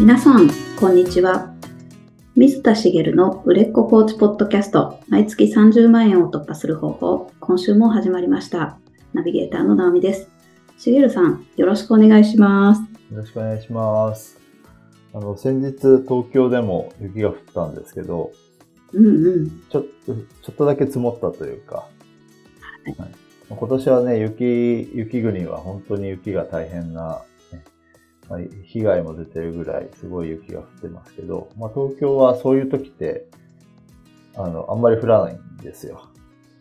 皆さん、こんにちは。水田茂の売れっ子コーチポッドキャスト、毎月30万円を突破する方法、今週も始まりました。ナビゲーターの直美です。茂さん、よろしくお願いします。よろしくお願いします。あの、先日東京でも雪が降ったんですけど、うんうん。ちょっと、ちょっとだけ積もったというか、はいはい今年はね、雪、雪国は本当に雪が大変な、ねまあ被害も出てるぐらいすごい雪が降ってますけど、まあ、東京はそういう時って、あの、あんまり降らないんですよ。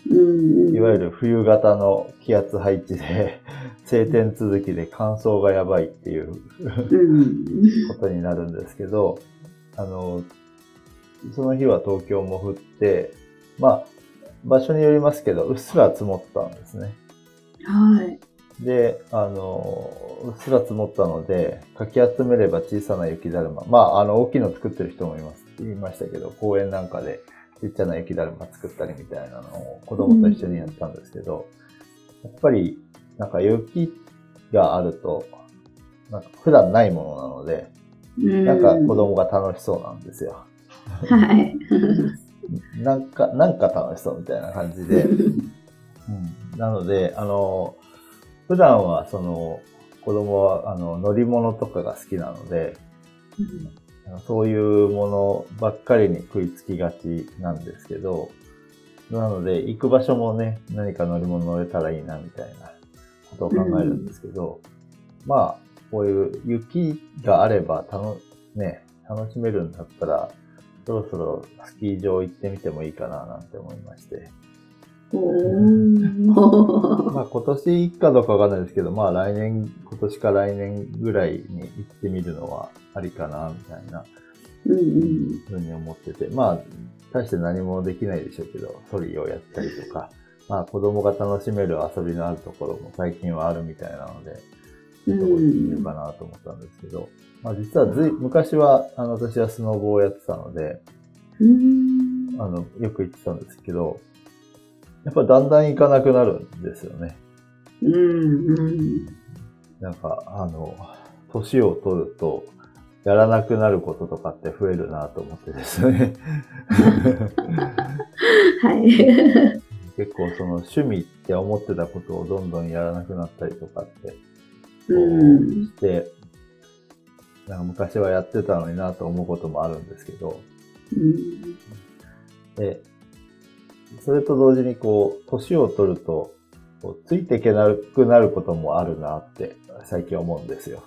いわゆる冬型の気圧配置で、晴天続きで乾燥がやばいっていううんことになるんですけど、あの、その日は東京も降って、まあ、場所によりますけど、うっすら積もったんですね。はい。で、あの、うっすら積もったので、かき集めれば小さな雪だるま。まあ、あの、大きいの作ってる人もいます、言いましたけど、公園なんかでちっちゃな雪だるま作ったりみたいなのを子供と一緒にやったんですけど、やっぱり、なんか雪があると、なんか普段ないものなので、うんなんか子供が楽しそうなんですよ。はい。なんか、なんか楽しそうみたいな感じで。うんなので、あの、普段はその、子供はあの乗り物とかが好きなので、あのそういうものばっかりに食いつきがちなんですけど、なので、行く場所もね、何か乗り物乗れたらいいなみたいなことを考えるんですけど、まあ、こういう雪があれば楽、ね、楽しめるんだったら、そろそろスキー場行ってみてもいいかななんて思いまして。まあ今年かどうかわかんないですけど、まあ来年、今年か来年ぐらいに行ってみるのはありかな、みたいな。ふうに思ってて、まあ、大して何もできないでしょうけど、ソリをやったりとか、まあ子供が楽しめる遊びのあるところも最近はあるみたいなので、どこに行ってみようかなと思ったんですけど、まあ実はずい、昔は、あの、私はスノボをやってたので、うん。あの、よく行ってたんですけど、やっぱだんだん行かなくなるんですよね。うんうんなんか、あの、年を取ると、やらなくなることとかって増えるなと思ってですね。はい。結構その趣味って思ってたことをどんどんやらなくなったりとかって、して、なんか昔はやってたのになと思うこともあるんですけど、うんで、それと同時にこう、年を取ると、ついていけなくなることもあるなって最近思うんですよ。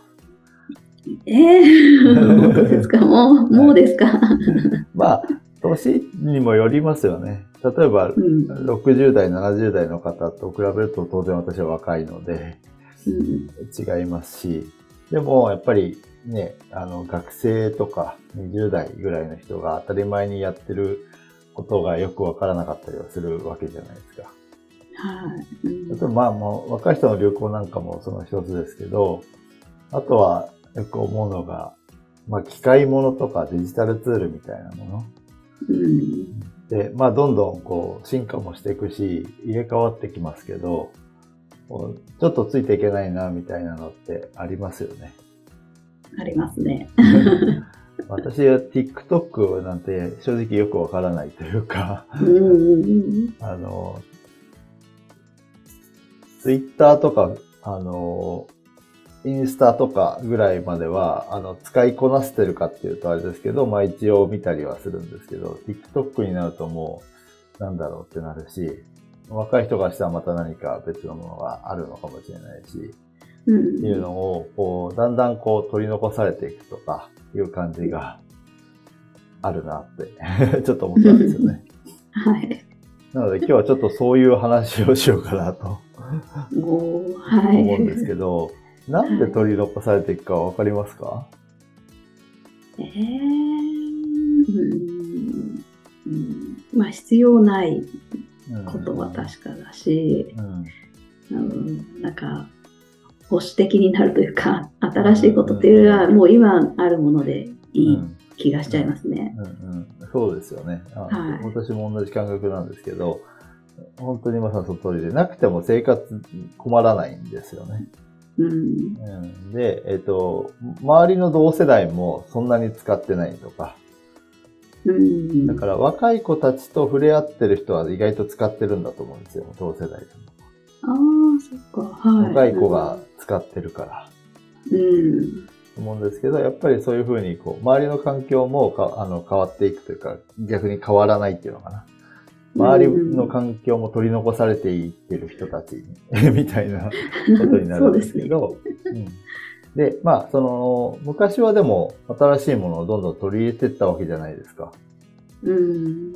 えー、本当ですか？もう、もうですか、まあ、年にもよりますよね。例えば、うん。60代、70代の方と比べると当然私は若いのでうん。違いますし、でもやっぱりね、あの学生とか20代ぐらいの人が当たり前にやってることがよくわからなかったりはするわけじゃないですか。はいうん例えばまあもう若い人の旅行なんかもその一つですけど、あとはよく思うのが、まあ機械物とかデジタルツールみたいなもの。うんで、まあ、どんどんこう、進化もしていくし、入れ替わってきますけど、ちょっとついていけないな、みたいなのってありますよね。ありますね。私は TikTok なんて正直よくわからないというか、あの、Twitter とか、あの、インスタとかぐらいまでは、あの、使いこなせてるかっていうとあれですけど、まあ一応見たりはするんですけど、TikTok になるともう、なんだろうってなるし、若い人からしたらまた何か別のものがあるのかもしれないし、いうのを、こう、だんだんこう取り残されていくとか、いう感じがあるなって、ちょっと思ったんですよね。はい。なので今日はちょっとそういう話をしようかなと はい。思うんですけど、なんで取り残されていくかわかりますか？えーうんうんまあ必要ないことは確かだし、うん。うん、なんか保守的になるというか新しいことっていうよりはもう今あるものでいいうん気がしちゃいますね。うんうん、そうですよね、あはい私も同じ感覚なんですけど、本当にまさにその通りで、なくても生活困らないんですよね。うん。うん、で、えっ、と、周りの同世代もそんなに使ってないとか、うん。だから若い子たちと触れ合ってる人は意外と使ってるんだと思うんですよ、同世代でも。ああ、そっか。はい。若い子が使ってるから。うん。思うんですけど、やっぱりそういうふうに、こう、周りの環境もかあの変わっていくというか、逆に変わらないっていうのかな。周りの環境も取り残されていってる人たちにみたいなことになるんですけど、うんで、まあ、その、昔はでも新しいものをどんどん取り入れていったわけじゃないですか。うん。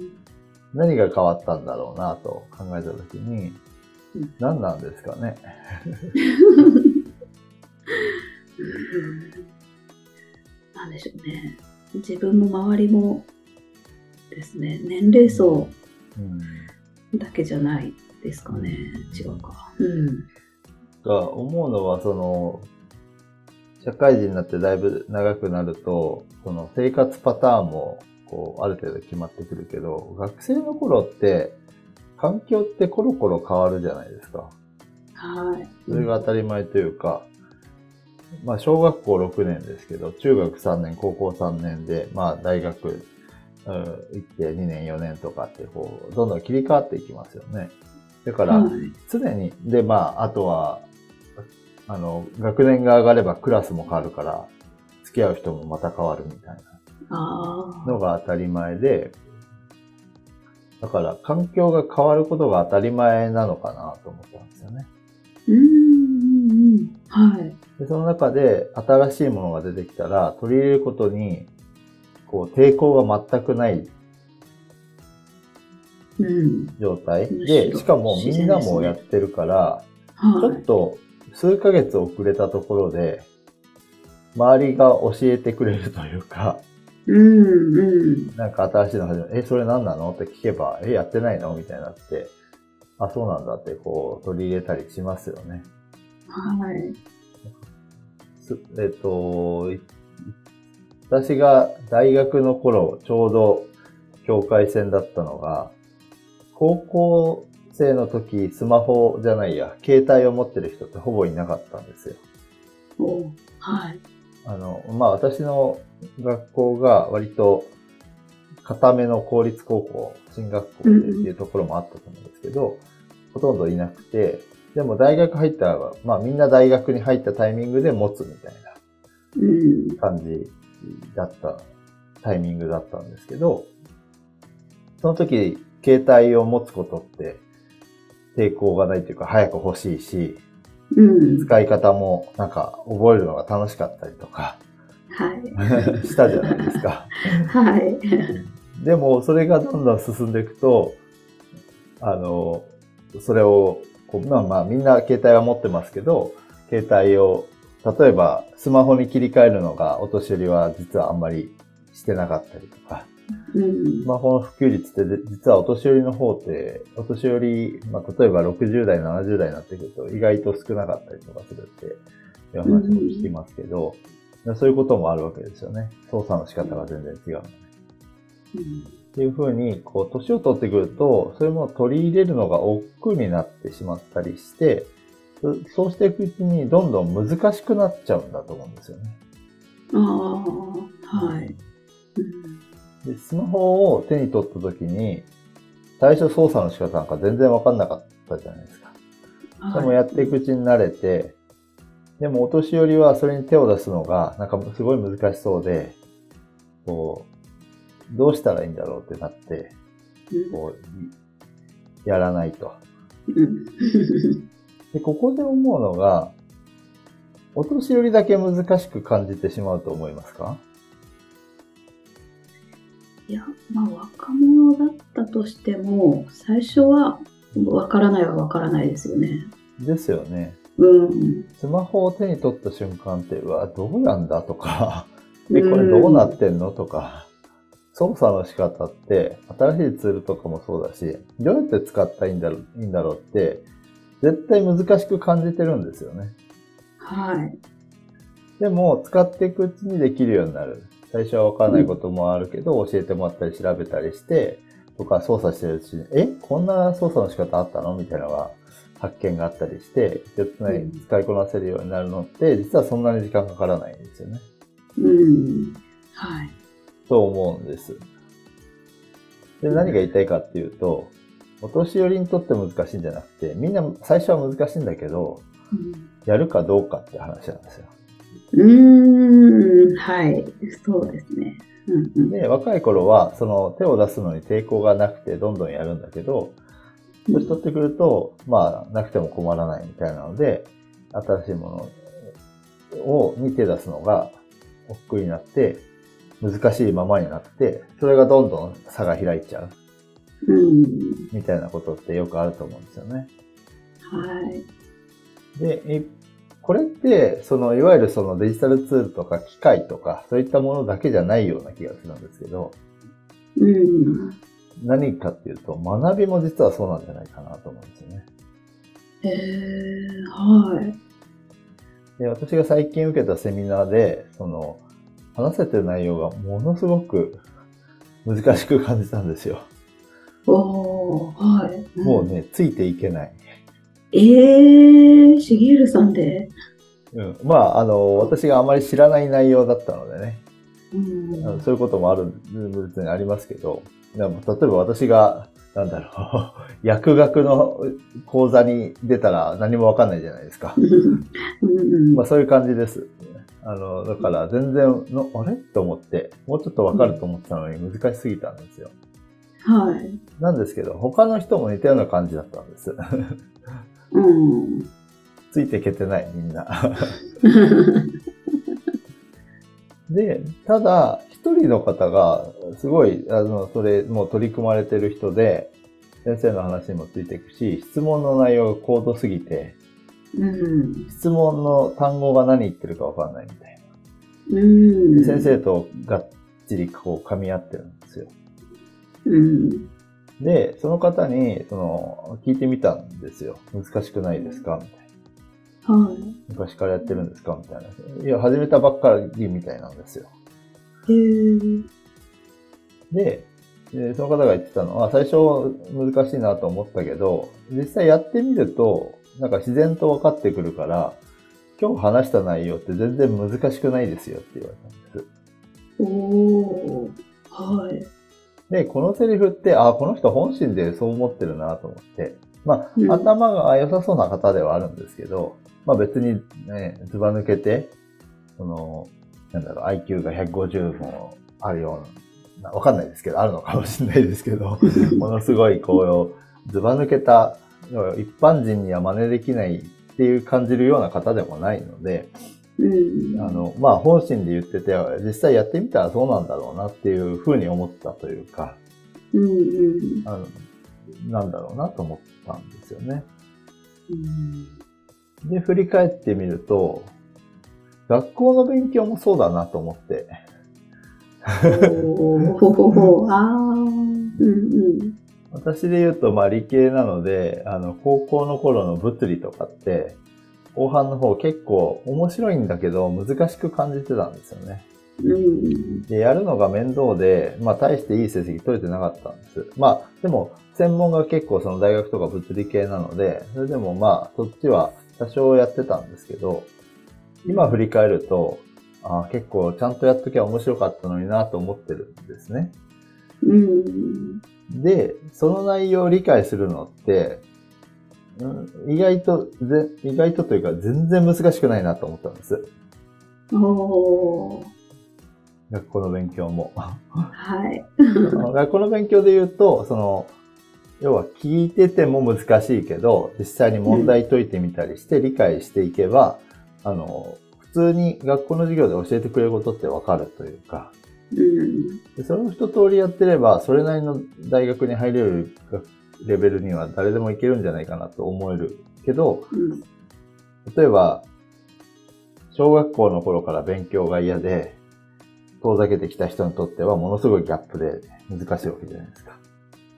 何が変わったんだろうなと考えたときにうん、何なんですかね。なんでしょうね。自分も周りもですね、年齢層うんだけじゃないですかね。違うか。うん。が思うのは、その、社会人になってだいぶ長くなると、その生活パターンも、こう、ある程度決まってくるけど、学生の頃って、環境ってコロコロ変わるじゃないですか。はい。それが当たり前というか、まあ、小学校6年ですけど、中学3年、高校3年で、まあ、大学、うん行って2年、4年とかって、こう、どんどん切り替わっていきますよね。だから、はい。常に、で、まあ、あとは、あの、学年が上がればクラスも変わるから、付き合う人もまた変わるみたいあなのが当たり前で、だから環境が変わることが当たり前なのかなと思ったんですよね。ー。うんうんうん。はい。で、その中で新しいものが出てきたら、取り入れることに、こう、抵抗が全くないうん。状態むしで、ろしかもみんなもやってるから、ちょはい。っと数ヶ月遅れたところで、周りが教えてくれるというか、うんうん。なんか新しいの始めえ、それ何なの？って聞けば、え、やってないの？みたいになって、あ、そうなんだってこう取り入れたりしますよね。はい。すえっと、い私が大学の頃、ちょうど境界線だったのが、高校生の時、スマホじゃないや、携帯を持ってる人ってほぼいなかったんですよ。おはい。あの、まあ私の学校が割と固めの公立高校、進学校っていうところもあったと思うんですけど、ほとんどいなくて、でも大学入ったら、まあみんな大学に入ったタイミングで持つみたいうん。な感じだった、タイミングだったんですけど、その時、携帯を持つことって抵抗がないというか早く欲しいし、うん。使い方もなんか覚えるのが楽しかったりとかはい。したじゃないですか。はい。でも、それがどんどん進んでいくと、あの、それを、こうまあまあみんな携帯は持ってますけど、携帯を、例えばスマホに切り替えるのがお年寄りは実はあんまりしてなかったりとか、うんス。マホの普及率ってで実はお年寄りの方って、お年寄り、まあ例えば60代、70代になってくると意外と少なかったりとかするっていう話も聞きますけど、そういうこともあるわけですよね。操作の仕方が全然違うので。っていうふうに、こう、年を取ってくると、そういうものを取り入れるのが億劫になってしまったりして、そそうしていくうちにどんどん難しくなっちゃうんだと思うんですよね。ああ、はい。うんで、スマホを手に取った時に、最初操作の仕方なんか全然わかんなかったじゃないですか。でもやっていくうちに慣れて、でもお年寄りはそれに手を出すのが、なんかすごい難しそうで、こう、どうしたらいいんだろうってなって、こう、やらないと。うんで、ここで思うのが、お年寄りだけ難しく感じてしまうと思いますか？いや、まあ、若者だったとしても、最初は、わからないはわからないですよね。ですよね。うん。スマホを手に取った瞬間って、うわ、どうなんだとか、え、これどうなってんのとか、操作の仕方って、新しいツールとかもそうだし、どうやって使ったらいいんだろういいんだろうって、絶対難しく感じてるんですよね。はい。でも、使っていくうちにできるようになる。最初はわからないこともあるけど、教えてもらったり調べたりして、とか操作してるうちに、え、こんな操作の仕方あったの？みたいなのが発見があったりして、手伝い使いこなせるようになるのって、実はそんなに時間かからないんですよね。うん。はい。と思うんです。で、何が言いたいかっていうと、お年寄りにとって難しいんじゃなくて、みんな最初は難しいんだけど、うんやるかどうかって話なんですよ。うーん、はい。そうですね。うんうん。で、若い頃は、その手を出すのに抵抗がなくてどんどんやるんだけど、年取ってくると、まあ、なくても困らないみたいなので、新しいものを、に手出すのが億劫になって、難しいままになって、それがどんどん差が開いちゃううん。みたいなことってよくあると思うんですよね。はい。で、えこれって、その、いわゆるそのデジタルツールとか機械とか、そういったものだけじゃないような気がするんですけど、うん。何かっていうと、学びも実はそうなんじゃないかなと思うんですよね。へえはい。で、私が最近受けたセミナーで、その、話せてる内容がものすごく難しく感じたんですよ。おー、はい。もうね、ついていけない。えー、しげるさんで？うん。まあ、あの、私があまり知らない内容だったのでね、うんそういうこともある、別にありますけど、でも例えば私が、なんだろう、薬学の講座に出たら何もわかんないじゃないですか。うんうんまあそういう感じです。あの、だから全然の、あれ？と思って、もうちょっとわかると思ってたのに難しすぎたんですよ。はい。なんですけど、他の人も似たような感じだったんです。うん。ついていけてない、みんな。で、ただ、一人の方が、すごい、あの、それ、もう取り組まれてる人で、先生の話にもついていくし、質問の内容が高度すぎて、うん。質問の単語が何言ってるかわかんないみたいうん。な。先生とがっちりこう噛み合ってるんですよ。うん。で、その方に、その、聞いてみたんですよ。難しくないですか？みたいな。はい。昔からやってるんですか？みたいな。いや、始めたばっかりみたいなんですよ。へーで、でその方が言ってたのは、最初難しいなと思ったけど、実際やってみると、なんか自然と分かってくるから、今日話した内容って全然難しくないですよって言われたんです。おー。はい。で、このセリフって、あ、この人本心でそう思ってるなと思って、まあ、うん頭が良さそうな方ではあるんですけど、まあ別にね、ずば抜けて、その、なんだろう、IQ が150もあるような、わかんないですけど、あるのかもしれないですけど、ものすごいこう、ずば抜けた、一般人には真似できないっていう感じるような方でもないので、うん。あの、まあ本心で言ってて、実際やってみたらそうなんだろうなっていうふうに思ったというか、うんうん。あの、なんだろうなと思ったんですよね。うん。で、振り返ってみると、学校の勉強もそうだなと思って、おー。あー。うんうん。私で言うと、まあ理系なので、あの、高校の頃の物理とかって、後半の方結構面白いんだけど難しく感じてたんですよね。うん。で、やるのが面倒で、まあ大していい成績取れてなかったんです。まあ、でも、専門が結構その大学とか物理系なので、それでもまあ、そっちは多少やってたんですけど、今振り返ると、あー結構ちゃんとやっときゃ面白かったのになと思ってるんですね。うん。で、その内容を理解するのって、うん意外と、ぜ意外とというか全然難しくないなと思ったんです。おー。学校の勉強も。はい。学校の勉強で言うと、その、要は聞いてても難しいけど、実際に問題解いてみたりして理解していけば、あの、普通に学校の授業で教えてくれることってわかるというか、うん。でそれを一通りやってれば、それなりの大学に入れるレベルには誰でもいけるんじゃないかなと思えるけど、うん。例えば、小学校の頃から勉強が嫌で、遠ざけてきた人にとってはものすごいギャップで難しいわけじゃないですか。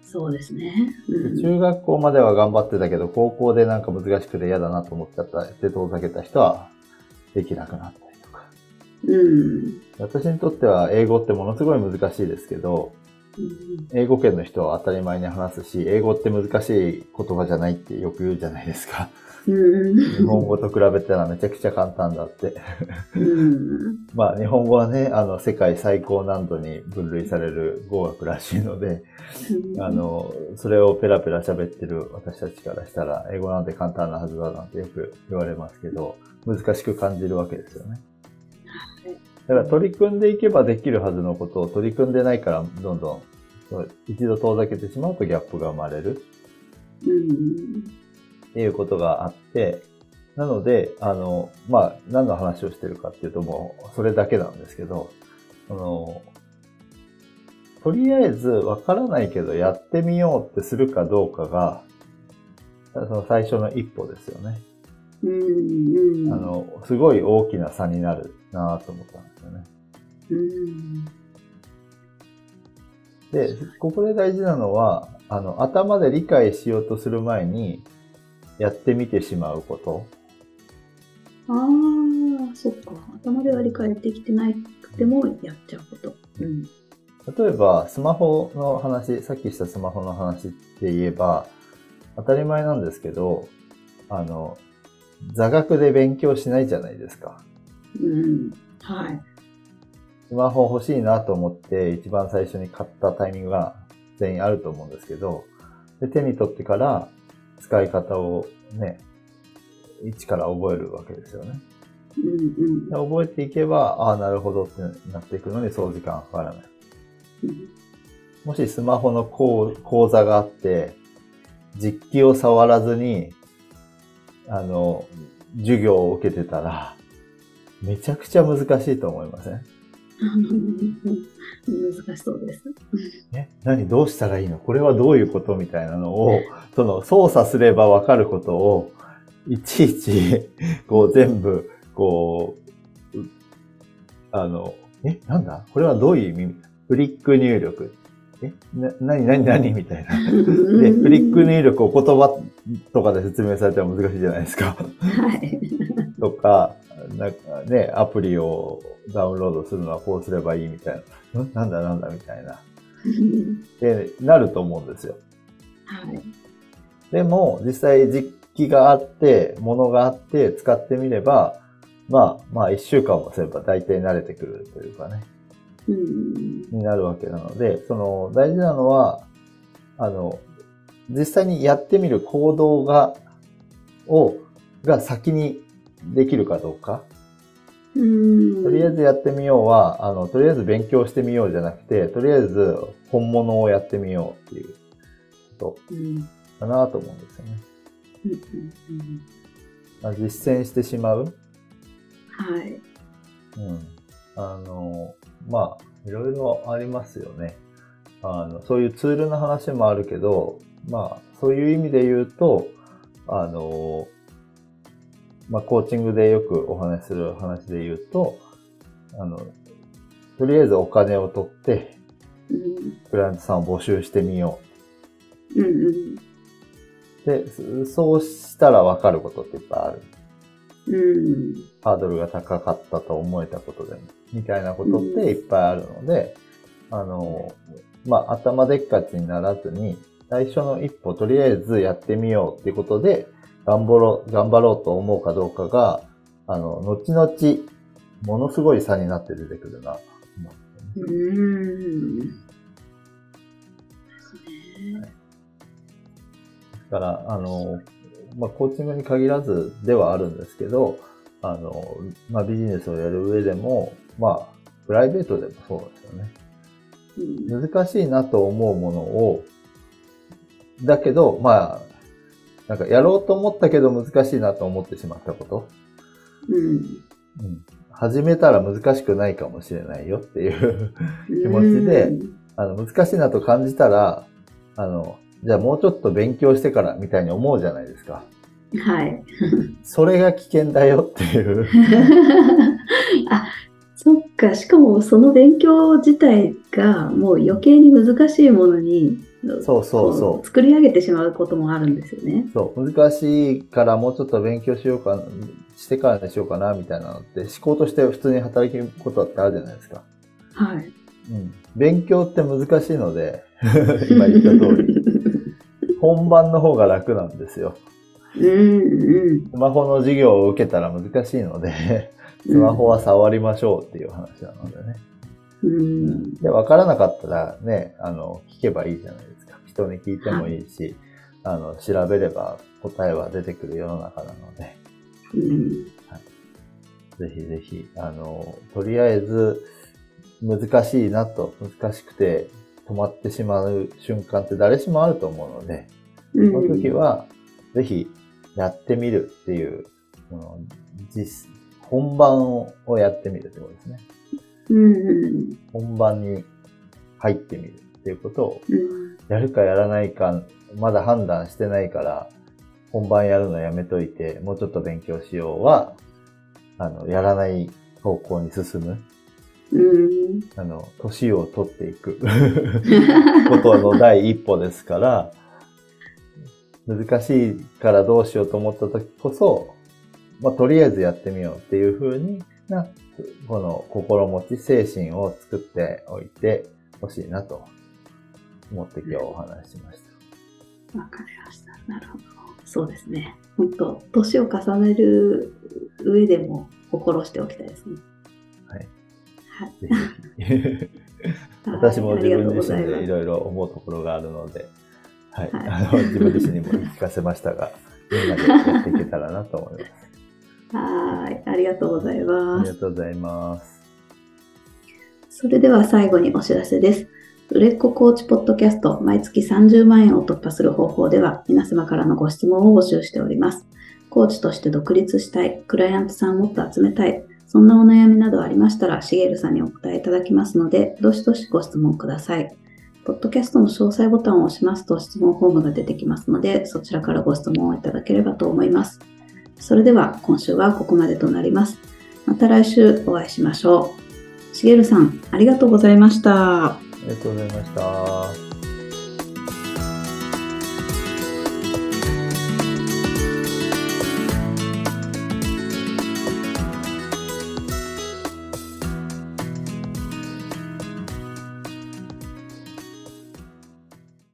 そうですね。うん。中学校までは頑張ってたけど、高校でなんか難しくて嫌だなと思っちゃったで遠ざけた人はできなくなった。うん。私にとっては英語ってものすごい難しいですけど、うん英語圏の人は当たり前に話すし、英語って難しい言葉じゃないってよく言うじゃないですか。うん日本語と比べたらめちゃくちゃ簡単だって。うん まあ日本語はね、あの世界最高難度に分類される語学らしいので、あの、それをペラペラ喋ってる私たちからしたら、英語なんて簡単なはずだなんてよく言われますけど、難しく感じるわけですよね。だから取り組んでいけばできるはずのことを取り組んでないから、どんどん一度遠ざけてしまうとギャップが生まれるうんっていうことがあって、なので、あの、まあ、何の話をしてるかっていうともう、それだけなんですけど、あの、とりあえずわからないけどやってみようってするかどうかが、その最初の一歩ですよね。うんうんあの、すごい大きな差になるなと思ったんですよね。うんで、ここで大事なのは、あの、頭で理解しようとする前に、やってみてしまうこと。ああ、そっか。頭では理解できてなくてもやっちゃうこと。うん。例えば、スマホの話、さっきしたスマホの話って言えば、当たり前なんですけど、あの、座学で勉強しないじゃないですか。うん。はい。スマホ欲しいなと思って一番最初に買ったタイミングが全員あると思うんですけど、で手に取ってから使い方をね、一から覚えるわけですよね。うんで覚えていけば、ああ、なるほどってなっていくのにそう時間かからない。うん。もしスマホの講講座があって、実機を触らずに、あの、授業を受けてたら、めちゃくちゃ難しいと思いません？難しそうです。え何どうしたらいいの？これはどういうこと？みたいなのを、その操作すればわかることを、いちいち、こう全部、こう、うあの、え？なんだ？これはどういう意味？フリック入力。え？な、なになになにみたいな。で、フリック入力を言葉とかで説明されたら難しいじゃないですか。はい。とか、なんかね、アプリをダウンロードするのはこうすればいいみたいな。ん？なんだなんだみたいな。で、なると思うんですよ。はい。でも、実際実機があって、ものがあって、使ってみれば、まあ、まあ、一週間もすれば大体慣れてくるというかね、うん。になるわけなので、その、大事なのは、あの、実際にやってみる行動が、を、が先にできるかどうか。うん。とりあえずやってみようは、あの、とりあえず勉強してみようじゃなくて、とりあえず本物をやってみようっていうこうん。とかなと思うんですよね。うんうんまあ、実践してしまう。はい。うん。あの、まあ、いろいろありますよね。あの、そういうツールの話もあるけど、まあ、そういう意味で言うと、あの、まあ、コーチングでよくお話しする話で言うと、あの、とりあえずお金を取って、うん。クライアントさんを募集してみようんうん。う。で、そそうしたらわかることっていっぱいある。うん。ハードルが高かったと思えたことでも、みたいなことっていっぱいあるので、あの、まあ、頭でっかちにならずに、最初の一歩、とりあえずやってみようっていうことで、頑張ろう、頑張ろうと思うかどうかが、あの、後々、ものすごい差になって出てくるなうん。ですね。だから、あの、まあ、コーチングに限らずではあるんですけど、あの、まあ、ビジネスをやる上でも、まあ、プライベートでもそうですよね。うん難しいなと思うものを、だけど、まあ、なんかやろうと思ったけど難しいなと思ってしまったこと？うん。うん。始めたら難しくないかもしれないよっていう 気持ちであの、難しいなと感じたら、あの、じゃあもうちょっと勉強してからみたいに思うじゃないですか。うん。はい。それが危険だよっていう。あ、か。しかもその勉強自体がもう余計に難しいものにそうそうそうこ作り上げてしまうこともあるんですよね。そう、難しいからもうちょっと勉強しようか、してからにしようかなみたいなのって思考として普通に働くことってあるじゃないですか。はい。うん。勉強って難しいので、今言った通り、本番の方が楽なんですよ。うんうん。スマホの授業を受けたら難しいので、スマホは触りましょうっていう話なのでね。うん。で、わからなかったらね、あの、聞けばいいじゃないですか。人に聞いてもいいし、あの、調べれば答えは出てくる世の中なので、うん。ぜひぜひ、あの、とりあえず、難しいなと、難しくて止まってしまう瞬間って誰しもあると思うので、うん。その時は、ぜひやってみるっていう、その実、本番をやってみるってことですね。うんうん本番に入ってみるっていうことを、うん。やるかやらないか、まだ判断してないから、本番やるのやめといて、もうちょっと勉強しようは、あの、やらない方向に進む。うん。あの、年を取っていく ことの第一歩ですから、難しいからどうしようと思った時こそ、まあ、とりあえずやってみようっていう風にな、この心持ち、精神を作っておいてほしいなと思って今日お話ししました。わかりました。なるほど。そうですね。本当年を重ねる上でも心しておきたいですね。はい。はい。私も自分自身でいろいろ思うところがあるので、はい。はいあの自分自身にも言い聞かせましたが、みんなでやっていけたらなと思います。はい。ありがとうございあます。りがとうございます。それでは最後にお知らせです。売れっ子コーチポッドキャスト毎月30万円を突破する方法では皆様からのご質問を募集しております。コーチとして独立したい、クライアントさんをもっと集めたい、そんなお悩みなどありましたら、しげるさんにお答えいただきますので、どしどしご質問ください。ポッドキャストの詳細ボタンを押しますと質問フォームが出てきますので、そちらからご質問をいただければと思います。それでは今週はここまでとなります。また来週お会いしましょう。しげるさん、ありがとうございました。ありがとうございました。